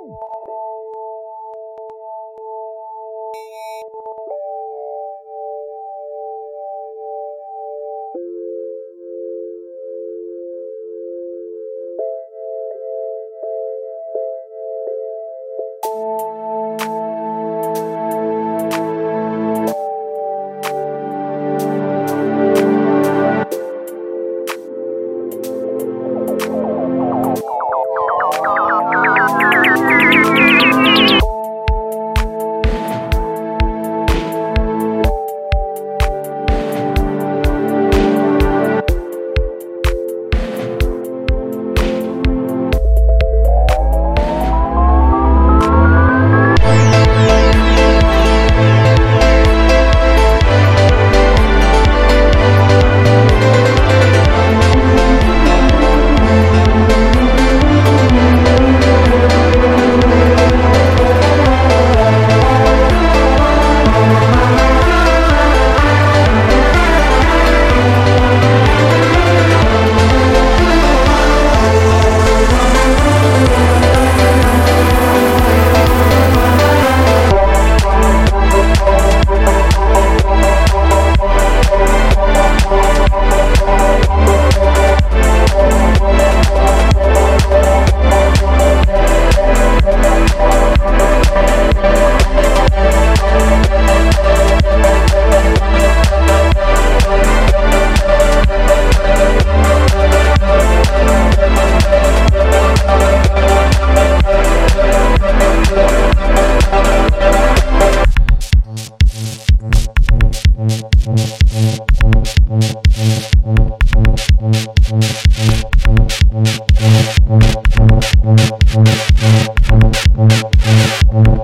Woo! Thank